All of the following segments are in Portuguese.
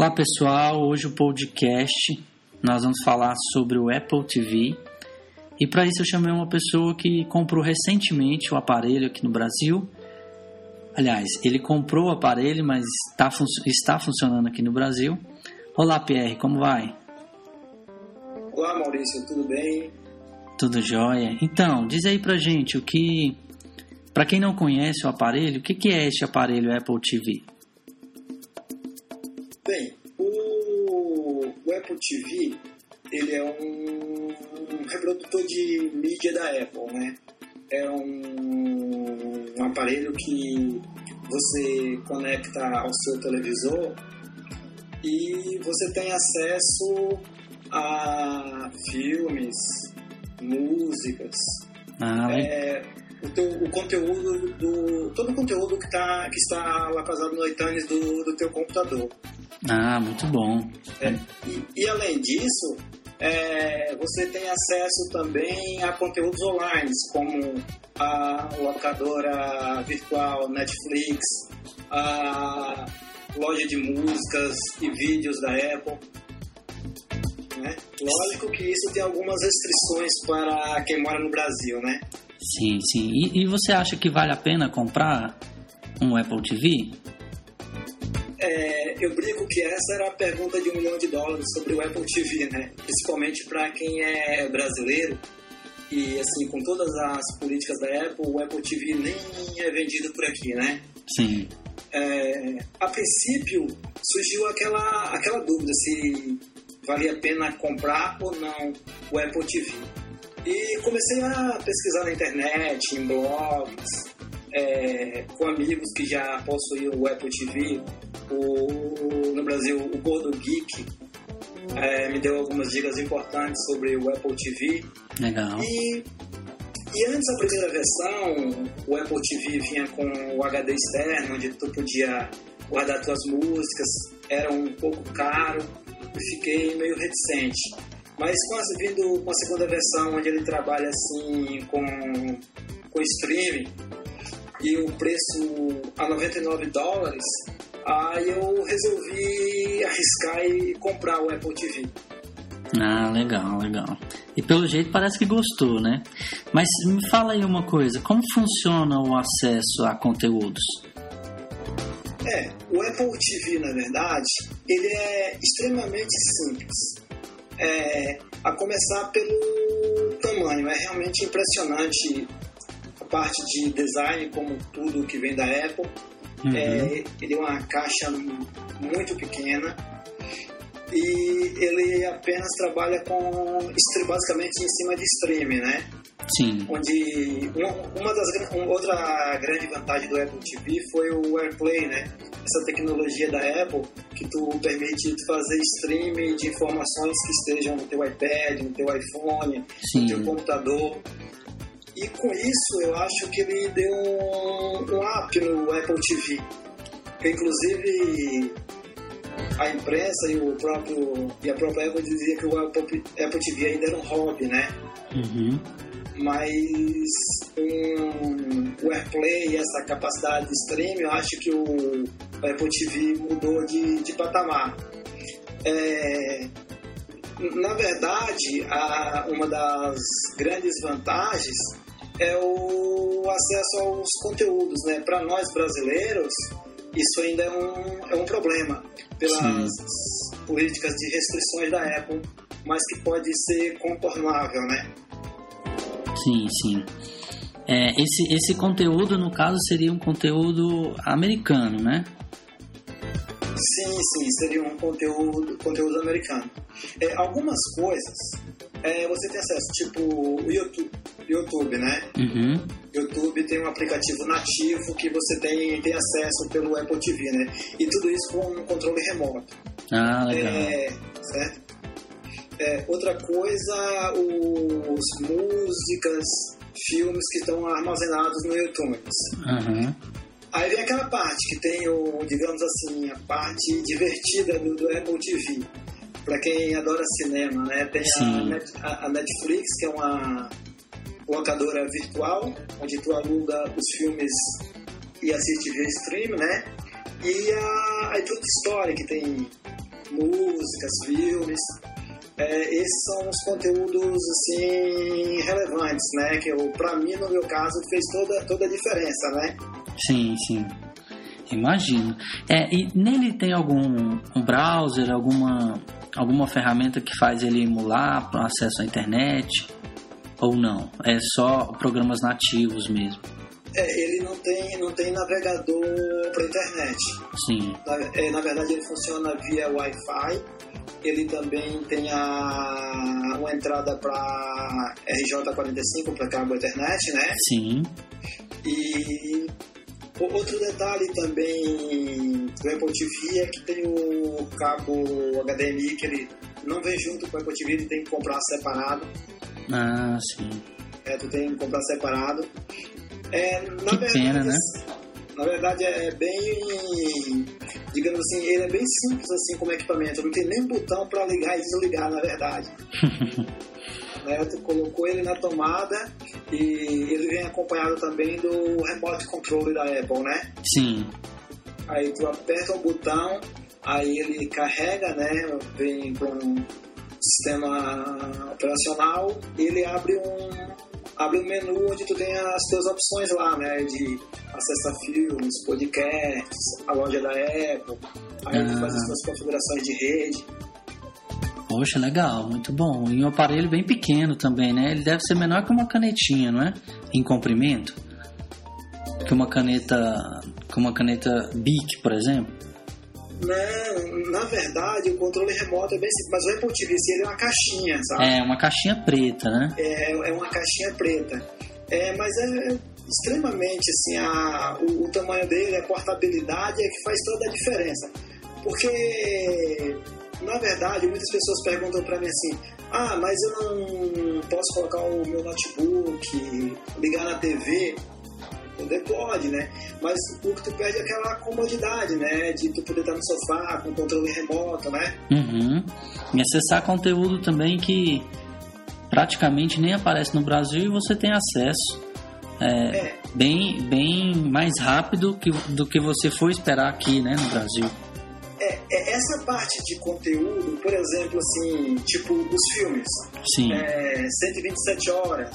Olá pessoal, hoje o podcast nós vamos falar sobre o Apple TV e para isso eu chamei uma pessoa que comprou recentemente o aparelho aqui no Brasil. Aliás, ele comprou o aparelho, mas está, fun está funcionando aqui no Brasil. Olá Pierre, como vai? Olá Maurício, tudo bem? Tudo jóia. Então, diz aí pra gente o que, para quem não conhece o aparelho, o que, que é este aparelho Apple TV? Bem, o, o Apple TV ele é um, um, reprodutor de mídia da Apple, né? É um, um aparelho que você conecta ao seu televisor e você tem acesso a filmes, músicas, Ah, é, o, teu, o conteúdo do todo o conteúdo que, tá, que está localizado no iTunes do, do teu computador. Ah, muito bom. É, e, e além disso, é, você tem acesso também a conteúdos online, como a locadora virtual Netflix, a loja de músicas e vídeos da Apple. né? Lógico que isso tem algumas restrições para quem mora no Brasil, né? Sim, sim. E, e você acha que vale a pena comprar um Apple TV? É, eu brinco que essa era a pergunta de um milhão de dólares sobre o Apple TV, né? Principalmente para quem é brasileiro e assim com todas as políticas da Apple, o Apple TV nem é vendido por aqui, né? Sim. É, a princípio surgiu aquela aquela dúvida se valia a pena comprar ou não o Apple TV. E comecei a pesquisar na internet, em blogs, é, com amigos que já possuíam o Apple TV, o, no Brasil, o Gordo Geek é, me deu algumas dicas importantes sobre o Apple TV. Legal. E, e antes da primeira versão, o Apple TV vinha com o HD externo, onde tu podia guardar tuas músicas, era um pouco caro e fiquei meio reticente. Mas com a, vindo com a segunda versão, onde ele trabalha assim com, com streaming, e o preço a 99 dólares, aí eu resolvi arriscar e comprar o Apple TV. Ah, legal, legal. E pelo jeito parece que gostou, né? Mas me fala aí uma coisa, como funciona o acesso a conteúdos? É, o Apple TV, na verdade, ele é extremamente simples. É, a começar pelo tamanho, é realmente impressionante parte de design, como tudo que vem da Apple. Uhum. É, ele é uma caixa muito pequena e ele apenas trabalha com basicamente em cima de streaming, né? Sim. Onde uma, das uma outra grande vantagem do Apple TV foi o AirPlay, né? Essa tecnologia da Apple que tu permite fazer streaming de informações que estejam no teu iPad, no teu iPhone, Sim. no teu computador. E com isso eu acho que ele deu um, um up no Apple TV. Que, inclusive a imprensa e o próprio e a própria Apple dizia que o Apple, Apple TV ainda era um hobby, né? Uhum. Mas um, o AirPlay e essa capacidade de streaming, eu acho que o, o Apple TV mudou de, de patamar. É, na verdade, a, uma das grandes vantagens é o acesso aos conteúdos. Né? Para nós brasileiros, isso ainda é um, é um problema, pelas políticas de restrições da Apple, mas que pode ser contornável, né? Sim, sim. É, esse, esse conteúdo, no caso, seria um conteúdo americano, né? Sim, sim, seria um conteúdo, conteúdo americano. É, algumas coisas é, você tem acesso, tipo o YouTube, YouTube, né? Uhum. YouTube tem um aplicativo nativo que você tem, tem acesso pelo Apple TV, né? E tudo isso com um controle remoto. Ah, legal. É, certo? É, outra coisa, os músicas, filmes que estão armazenados no YouTube. Uhum. Aí vem aquela parte que tem o, digamos assim, a parte divertida do, do Apple TV. Para quem adora cinema, né? Tem a, a- Netflix, que é uma locadora virtual, onde tu aluga os filmes e assiste via stream, né? E a iTunes Store, que tem músicas, filmes. É, esses são os conteúdos assim relevantes, né? Que para mim, no meu caso, fez toda, toda a diferença, né? Sim, sim. Imagino. É, e nele tem algum um browser, alguma, alguma ferramenta que faz ele emular acesso à internet? Ou não? É só programas nativos mesmo? É, ele não tem, não tem navegador para internet. Sim. Na, é, na verdade, ele funciona via Wi-Fi. Ele também tem a, uma entrada para RJ45 para cabo internet, né? Sim. E outro detalhe também do Apple TV é que tem o cabo HDMI que ele não vem junto com o Apple TV, ele tem que comprar separado. Ah, sim. É, tu tem que comprar separado. É, na que verdade, pena, né? Na verdade é bem, digamos assim, ele é bem simples assim como equipamento. Não tem nem botão para ligar e desligar, na verdade. né? Tu colocou ele na tomada e ele vem acompanhado também do remote controle da Apple, né? Sim. Aí tu aperta o botão, aí ele carrega, né? Vem com um sistema operacional, ele abre um abre um menu onde tu tem as tuas opções lá, né? De acesso a filmes, podcasts, a loja da Apple, aí Ah. tu faz as tuas configurações de rede. Poxa, legal, muito bom. E um aparelho bem pequeno também, né? Ele deve ser menor que uma canetinha, não é? Em comprimento. Que uma caneta. Que uma caneta Bic, por exemplo. Não, na verdade o controle remoto é bem simples, mas o Apple TV se ele é uma caixinha, sabe? É, uma caixinha preta, né? É, é uma caixinha preta. É, mas é extremamente assim, a, o, o tamanho dele, a portabilidade é que faz toda a diferença. Porque, na verdade, muitas pessoas perguntam para mim assim: ah, mas eu não posso colocar o meu notebook, ligar na TV. Poder pode, né? Mas o que tu perde é aquela comodidade, né? De tu poder estar no sofá com controle remoto, né? Uhum. E acessar conteúdo também que praticamente nem aparece no Brasil e você tem acesso. É, É. Bem, bem mais rápido que, do que você for esperar aqui, né, no Brasil. É, é, essa parte de conteúdo, por exemplo, assim, tipo os filmes, Sim. é, 127 horas,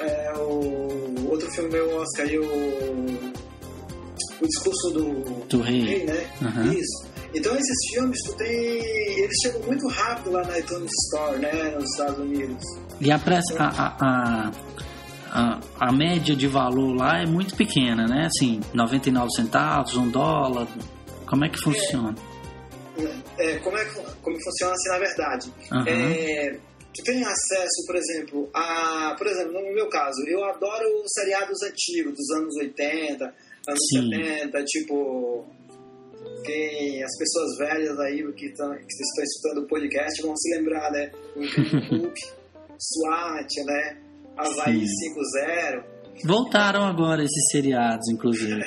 é, o outro filme meu Oscar aí, o, o discurso do, Do rei. né? Aham. Isso. Então esses filmes, tu tem, eles chegam muito rápido lá na iTunes Store, né, nos Estados Unidos. E a, pressa, a, a, a, a, a média de valor lá é muito pequena, né? Assim, 99 centavos, um dólar. Como é que funciona? É, como é como funciona assim na verdade? Aham. É, tu tem acesso, por exemplo, a. Por exemplo, no meu caso, eu adoro os seriados antigos, dos anos 80, anos Sim. 70, tipo. Quem, as pessoas velhas aí que, tão, que estão escutando o podcast vão se lembrar, né? O SWAT, né? Havaí Sim. 5-0. Voltaram agora esses seriados, inclusive.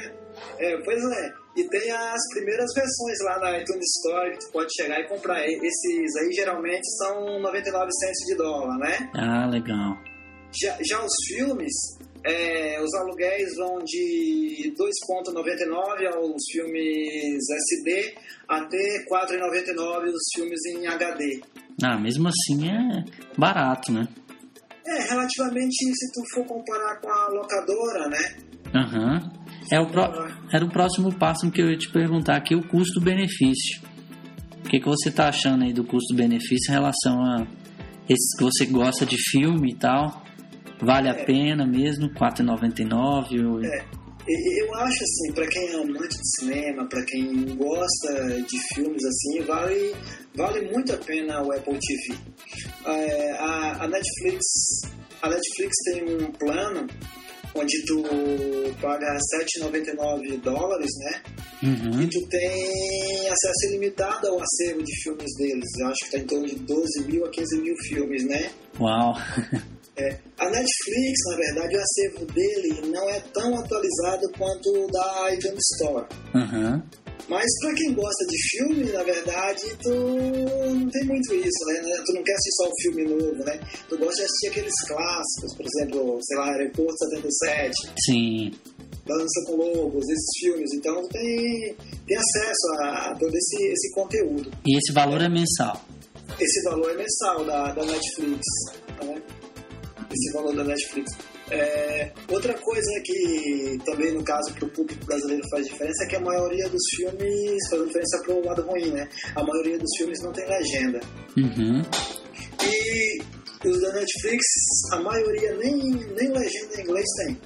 É, pois é. E tem as primeiras versões lá na iTunes Store que tu pode chegar e comprar. Esses aí geralmente são 99 centos de dólar, né? Ah, legal. Já, já os filmes, é, os aluguéis vão de 2,99 aos filmes SD até 4,99 os filmes em HD. Ah, mesmo assim é barato, né? É, relativamente, se tu for comparar com a locadora, né? Aham. É o pró- Era o próximo passo que eu ia te perguntar aqui, o custo-benefício. O que, que você tá achando aí do custo-benefício em relação a esses que você gosta de filme e tal? Vale a É. pena mesmo? R$ 4,99? Ou... É. Eu acho assim, para quem é amante de cinema, para quem gosta de filmes assim, vale, vale muito a pena o Apple TV. É, a, a Netflix, a Netflix tem um plano onde tu paga 7,99 dólares, né? Uhum. E tu tem acesso ilimitado ao acervo de filmes deles. Eu acho que tá em torno de 12 mil a 15 mil filmes, né? Uau! É, a Netflix, na verdade, o acervo dele não é tão atualizado quanto o da iTunes Store. Uhum. Mas pra quem gosta de filme, na verdade, tu não tem muito isso, né? Tu não quer assistir só o filme novo, né? Tu gosta de assistir aqueles clássicos, por exemplo, sei lá, Aeroporto 77. Sim. Dança com Lobos, esses filmes. Então tem, tem acesso a, todo esse, esse conteúdo. E esse valor é mensal? Esse valor é mensal da, da Netflix. Né? Esse valor da Netflix. É, outra coisa que também no caso para o público brasileiro faz diferença é que a maioria dos filmes faz diferença para o lado ruim, né? A maioria dos filmes não tem legenda. Uhum. E os da Netflix, a maioria nem, nem legenda em inglês tem.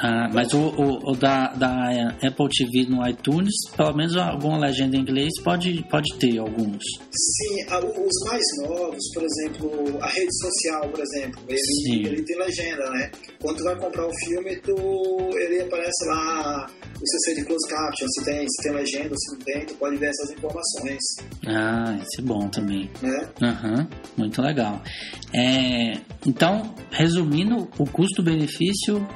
Ah, mas o, o, o, da, da Apple TV no iTunes, pelo menos alguma legenda em inglês pode, pode ter alguns. Sim, os mais novos, por exemplo, a rede social, por exemplo, ele, ele tem legenda, né? Quando tu vai comprar o um filme, tu, ele aparece lá o CC de close caption, se tem, se tem legenda, se não tem, tu pode ver essas informações. Ah, isso é bom também. Né? Uhum, muito legal. É, então, resumindo, o custo-benefício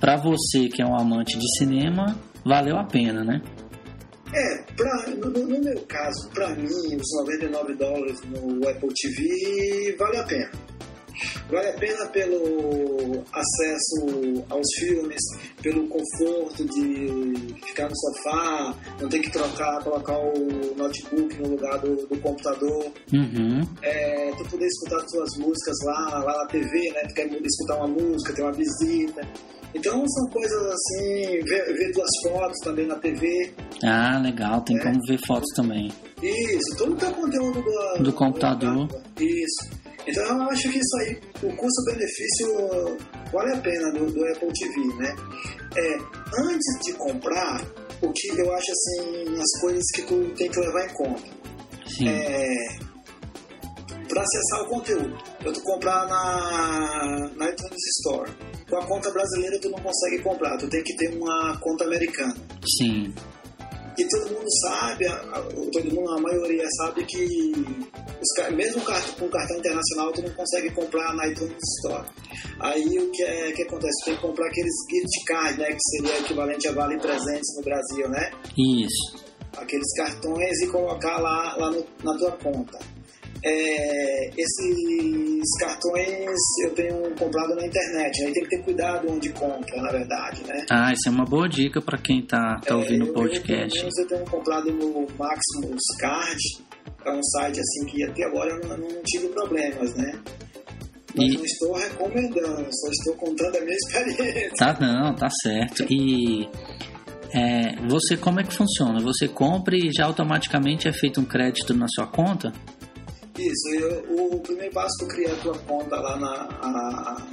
para você que é um amante de cinema, valeu a pena, né? É, pra, no, no meu caso, para mim, os 99 dólares no Apple TV vale a pena. Vale a pena pelo acesso aos filmes, pelo conforto de ficar no sofá, não ter que trocar, colocar o notebook no lugar do, do computador. Uhum. É, tu poder escutar suas músicas lá, lá na TV, né? Tu quer escutar uma música, ter uma visita. Então são coisas assim, ver, ver duas fotos também na TV. Ah, legal, tem é. como ver fotos também. Isso, todo o teu conteúdo do, do computador. Do, isso. Então eu acho que isso aí, o custo-benefício vale a pena do, do, Apple TV, né? É, antes de comprar, o que eu acho assim, as coisas que tu tem que levar em conta. Sim. É, para acessar o conteúdo. Eu tu comprar na, na iTunes Store. Com a conta brasileira tu não consegue comprar, tu tem que ter uma conta americana. Sim. E todo mundo sabe, todo mundo, a maioria sabe que os, mesmo com cartão internacional tu não consegue comprar na iTunes Store. Aí o que, é, que acontece? Tu tem que comprar aqueles gift cards, né? Que seria equivalente a vale presentes no Brasil, né? Isso. Aqueles cartões e colocar lá, lá no, na tua conta. É, esses cartões eu tenho comprado na internet, né? tem que ter cuidado onde compra, na verdade, né? Ah, isso é uma boa dica para quem tá, tá é, ouvindo o podcast. Eu, eu, tenho comprado no Maximus Card, é um site assim que até agora eu não, não tive problemas, né? Mas e... não estou recomendando, só estou contando a minha experiência. Tá não, tá certo. E é, você como é que funciona? Você compra e já automaticamente é feito um crédito na sua conta? Isso, eu, o primeiro passo é criar a tua conta lá na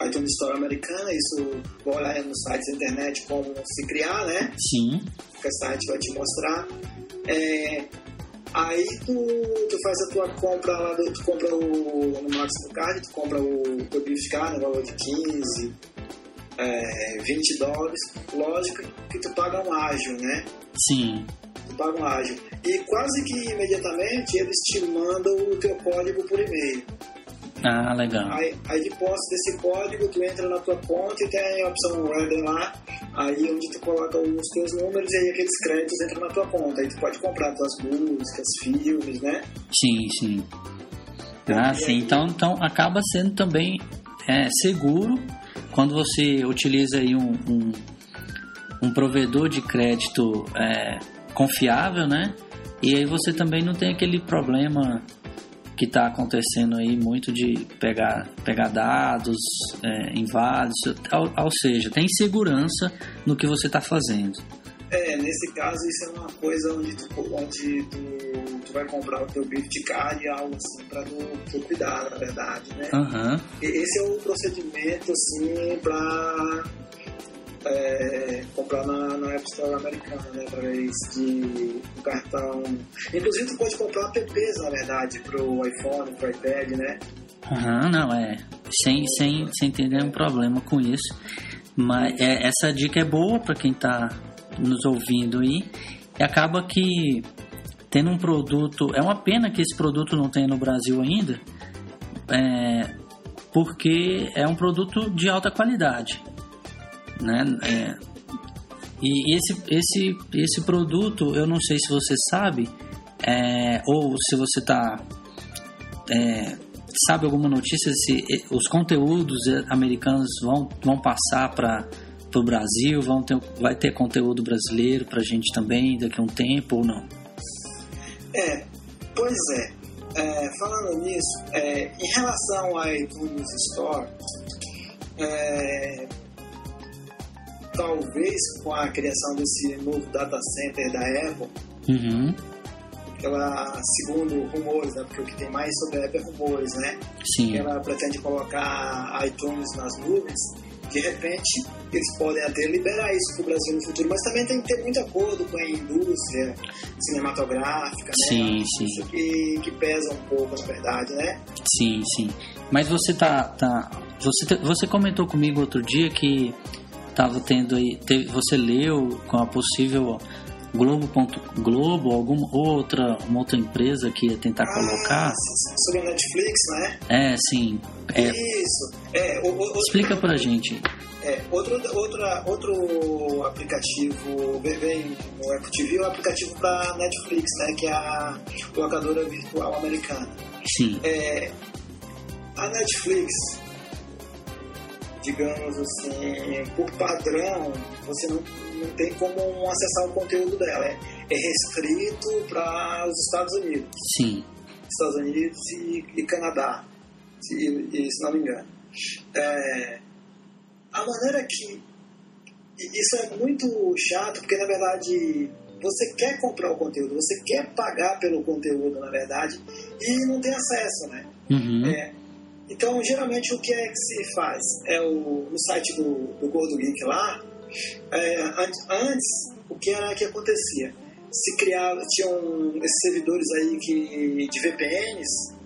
a iTunes Store americana, isso vou olhar no site da internet como se criar, né? Sim. O site vai te mostrar. É, aí tu, tu faz a tua compra lá, tu compra o no Máximo Card, tu compra o teu gift card no valor de 15, é, 20 dólares. Lógico que tu paga um ágio, né? Sim paga um ágil. E quase que imediatamente eles te mandam o teu código por e-mail. Ah, legal. Aí, aí de posse desse código, tu entra na tua conta e tem a opção Reader lá, aí onde tu coloca os teus números e aí aqueles créditos entram na tua conta. Aí tu pode comprar tuas músicas, filmes, né? Sim, sim. Ah, sim. Aí... Então, então acaba sendo também é, seguro quando você utiliza aí um, um, um provedor de crédito é, confiável, né? E aí você também não tem aquele problema que está acontecendo aí muito de pegar, pegar dados é, inválidos, ou, ou, seja, tem segurança no que você está fazendo. É, nesse caso isso é uma coisa onde tu, onde tu, tu vai comprar o teu gift card e algo assim para tu, tu, cuidar, na verdade, né? Uhum. Esse é o procedimento, assim, para é, comprar na, na App Store americana, né? Através de um cartão. Inclusive, tu pode comprar apps, na verdade, pro iPhone, pro iPad, né? Aham, uhum, não, é. Sem, sem, sem ter nenhum problema com isso. Mas é, essa dica é boa para quem está nos ouvindo aí. E acaba que tendo um produto. É uma pena que esse produto não tenha no Brasil ainda. É, porque é um produto de alta qualidade né? É, e esse, esse, esse produto, eu não sei se você sabe, é, ou se você está é, sabe alguma notícia se os conteúdos americanos vão, vão passar para o Brasil? Vão ter, vai ter conteúdo brasileiro para a gente também daqui a um tempo ou não? É, pois é. é falando nisso, é, em relação ao iTunes Store, é, talvez com a criação desse novo data center da Apple, uhum. ela, segundo rumores, né, porque o que tem mais sobre a Apple é rumores, né? Sim. Ela pretende colocar iTunes nas nuvens. De repente, eles podem até liberar isso para o Brasil no futuro, mas também tem que ter muito acordo com a indústria cinematográfica, né? Sim, sim. Isso que, que pesa um pouco, na verdade, né? Sim, sim. Mas você tá, tá você, você comentou comigo outro dia que estava tendo aí, teve, você leu com a possível Globo. Globo, alguma outra, uma outra empresa que ia tentar ah, colocar. Sobre a Netflix, né? É, sim. É, Isso. É, o, o, explica pra gente. É, outro, outra, outro aplicativo vem no Apple TV é o aplicativo da Netflix, né? Que é a locadora virtual americana. Sim. É, a Netflix digamos assim, por padrão, você não, não tem como acessar o conteúdo dela. É, é restrito para os Estados Unidos. Sim. Estados Unidos e, e Canadá, se, e, se não me engano. É, a maneira que. Isso é muito chato, porque na verdade você quer comprar o conteúdo, você quer pagar pelo conteúdo, na verdade, e não tem acesso, né? Uhum. É, então, geralmente, o que é que se faz? É o, no site do, do Gordo Geek lá, é, antes, o que era que acontecia? Se criava, tinham esses servidores aí que, de VPNs,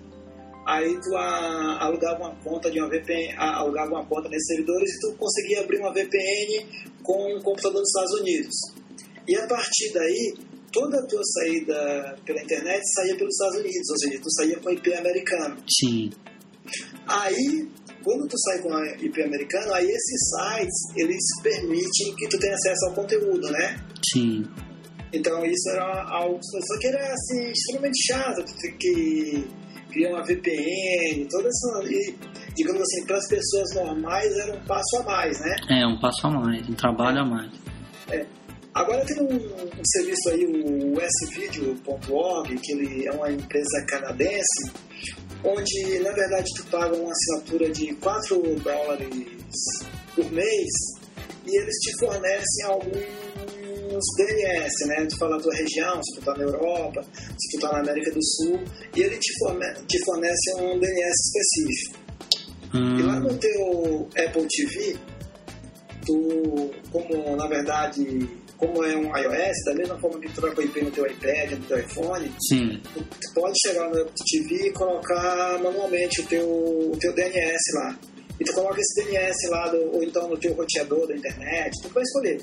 aí tu a, alugava uma conta de uma VPN, a, alugava uma conta nesses servidores e tu conseguia abrir uma VPN com um computador dos Estados Unidos. E a partir daí, toda a tua saída pela internet saía pelos Estados Unidos, ou seja, tu saía com IP americano. Sim. Aí, quando tu sai com a IP americana, aí esses sites, eles permitem que tu tenha acesso ao conteúdo, né? Sim. Então isso era algo, só que era assim, extremamente chato, tu ter que criar uma VPN, toda essa, e, digamos assim, para as pessoas normais era um passo a mais, né? É, um passo a mais, um trabalho a mais. É. Agora tem um, um serviço aí, o svideo.org, que ele é uma empresa canadense, onde na verdade tu paga uma assinatura de 4 dólares por mês e eles te fornecem alguns DNS, né? Tu fala a tua região, se tu tá na Europa, se tu tá na América do Sul, e ele te fornece, te fornece um DNS específico. Hum. E lá no teu Apple TV, tu, como na verdade como é um iOS, da mesma forma que tu troca o IP no teu iPad, no teu iPhone, Sim. tu pode chegar no Apple TV e colocar manualmente o teu, o teu DNS lá. E tu coloca esse DNS lá, do, ou então no teu roteador da internet, tu vai escolher.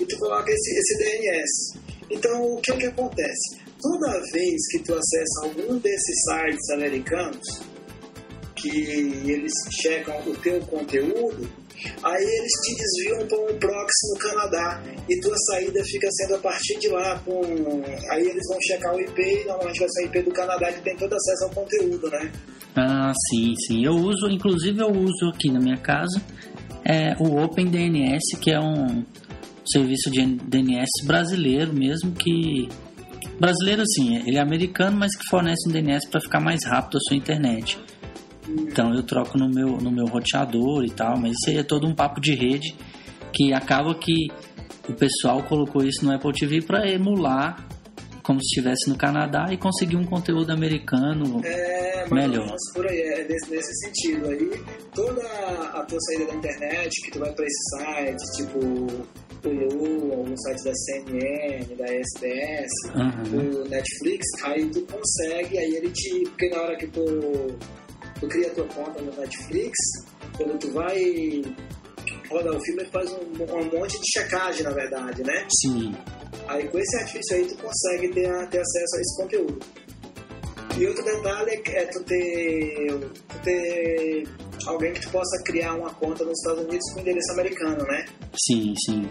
E tu coloca esse, esse DNS. Então, o que, é que acontece? Toda vez que tu acessa algum desses sites americanos, que eles checam o teu conteúdo, Aí eles te desviam para um proxy no Canadá e tua saída fica sendo a partir de lá. Com... Aí eles vão checar o IP e normalmente vai ser o IP do Canadá que tem todo acesso ao conteúdo, né? Ah, sim, sim. Eu uso, inclusive eu uso aqui na minha casa é, o OpenDNS, que é um serviço de DNS brasileiro mesmo que brasileiro sim, ele é americano, mas que fornece um DNS para ficar mais rápido a sua internet. Então eu troco no meu, no meu roteador e tal, mas isso aí é todo um papo de rede que acaba que o pessoal colocou isso no Apple TV para emular como se estivesse no Canadá e conseguir um conteúdo americano é, melhor. por aí, é nesse, nesse, sentido aí, toda a tua saída da internet, que tu vai para esse site, tipo o Lu, alguns sites da CNN, da SBS, uhum. do Netflix, aí tu consegue, aí ele te. Porque na hora que tu tu cria tua conta no Netflix, quando tu vai rodar o filme, faz um, um monte de checagem, na verdade, né? Sim. Aí com esse artifício aí tu consegue ter, ter acesso a esse conteúdo. E outro detalhe é, é tu ter, tu ter alguém que tu possa criar uma conta nos Estados Unidos com endereço americano, né? Sim, sim.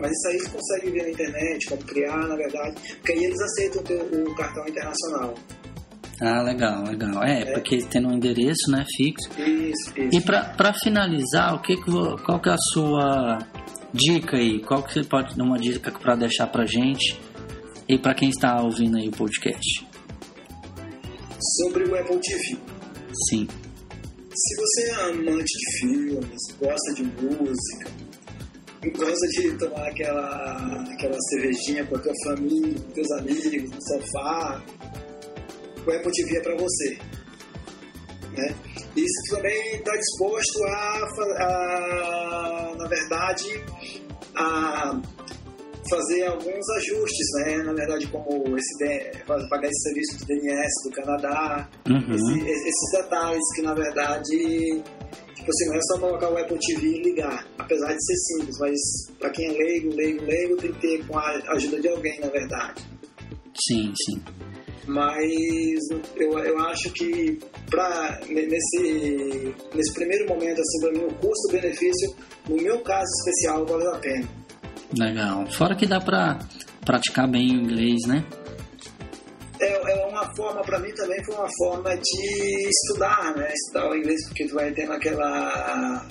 Mas isso aí tu consegue ver na internet, como criar, na verdade, porque aí eles aceitam o, teu, o cartão internacional. Ah, legal, legal. É, é, porque tem um endereço, né, fixo. Isso, isso. E para finalizar, o que, que qual que é a sua dica aí, qual que você pode dar uma dica para deixar pra gente e para quem está ouvindo aí o podcast? Sobre o Apple TV. Sim. Se você é amante de filmes, gosta de música, gosta de tomar aquela, aquela cervejinha com a tua família, com teus amigos, no sofá, o Apple TV é para você. Né? E se também está disposto a, a, na verdade, a fazer alguns ajustes, né? Na verdade, como esse pagar esse serviço de DNS do Canadá, uhum. esse, esses detalhes que na verdade tipo assim, não é só colocar o Apple TV e ligar, apesar de ser simples, mas para quem é leigo, leigo, leigo, tem que ter com a ajuda de alguém, na verdade. Sim, sim. Mas eu, eu acho que pra, nesse, nesse primeiro momento, assim, para mim, o custo-benefício, no meu caso especial, valeu a pena. Legal. Fora que dá para praticar bem o inglês, né? É, é uma forma, para mim também foi uma forma de estudar, né? Estudar o inglês, porque tu vai tendo aquela.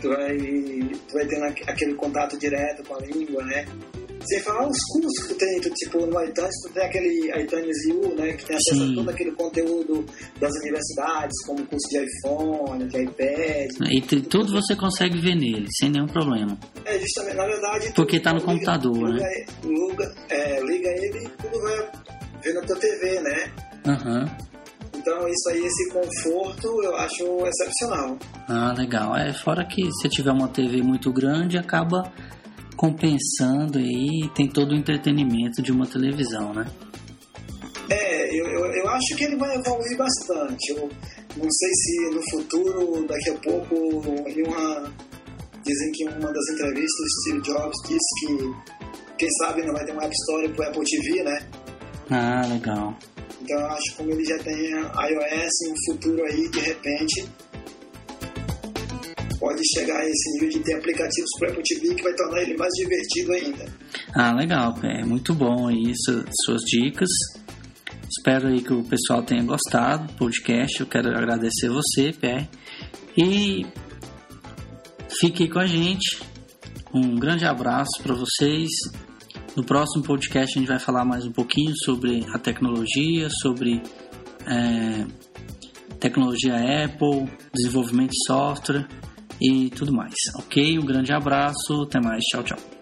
Tu vai, tu vai tendo aquele contato direto com a língua, né? Sem falar os cursos que tem, tu, tipo, no iTunes, tu tem aquele iTunes U, né? Que tem acesso Sim. a todo aquele conteúdo das universidades, como curso de iPhone, de iPad. E tudo você consegue ver nele, sem nenhum problema. É, justamente, na verdade... Porque está no liga, computador, liga, né? Liga, é, liga ele e tudo vai ver na tua TV, né? Aham. Uhum. Então, isso aí, esse conforto, eu acho excepcional. Ah, legal. É, fora que se tiver uma TV muito grande, acaba compensando aí, tem todo o entretenimento de uma televisão, né? É, eu, eu, eu acho que ele vai evoluir bastante. Eu não sei se no futuro, daqui a pouco, em uma. Dizem que em uma das entrevistas, Steve Jobs disse que quem sabe não vai ter uma App Store pro Apple TV, né? Ah, legal. Então eu acho que como ele já tem iOS um futuro aí, de repente, pode chegar a esse nível de ter aplicativos para Apple TV que vai tornar ele mais divertido ainda. Ah, legal, é muito bom isso, suas dicas. Espero aí que o pessoal tenha gostado do podcast. Eu quero agradecer você, Pé. E fique com a gente. Um grande abraço para vocês. No próximo podcast a gente vai falar mais um pouquinho sobre a tecnologia, sobre é, tecnologia Apple, desenvolvimento de software e tudo mais. Ok? Um grande abraço, até mais, tchau, tchau.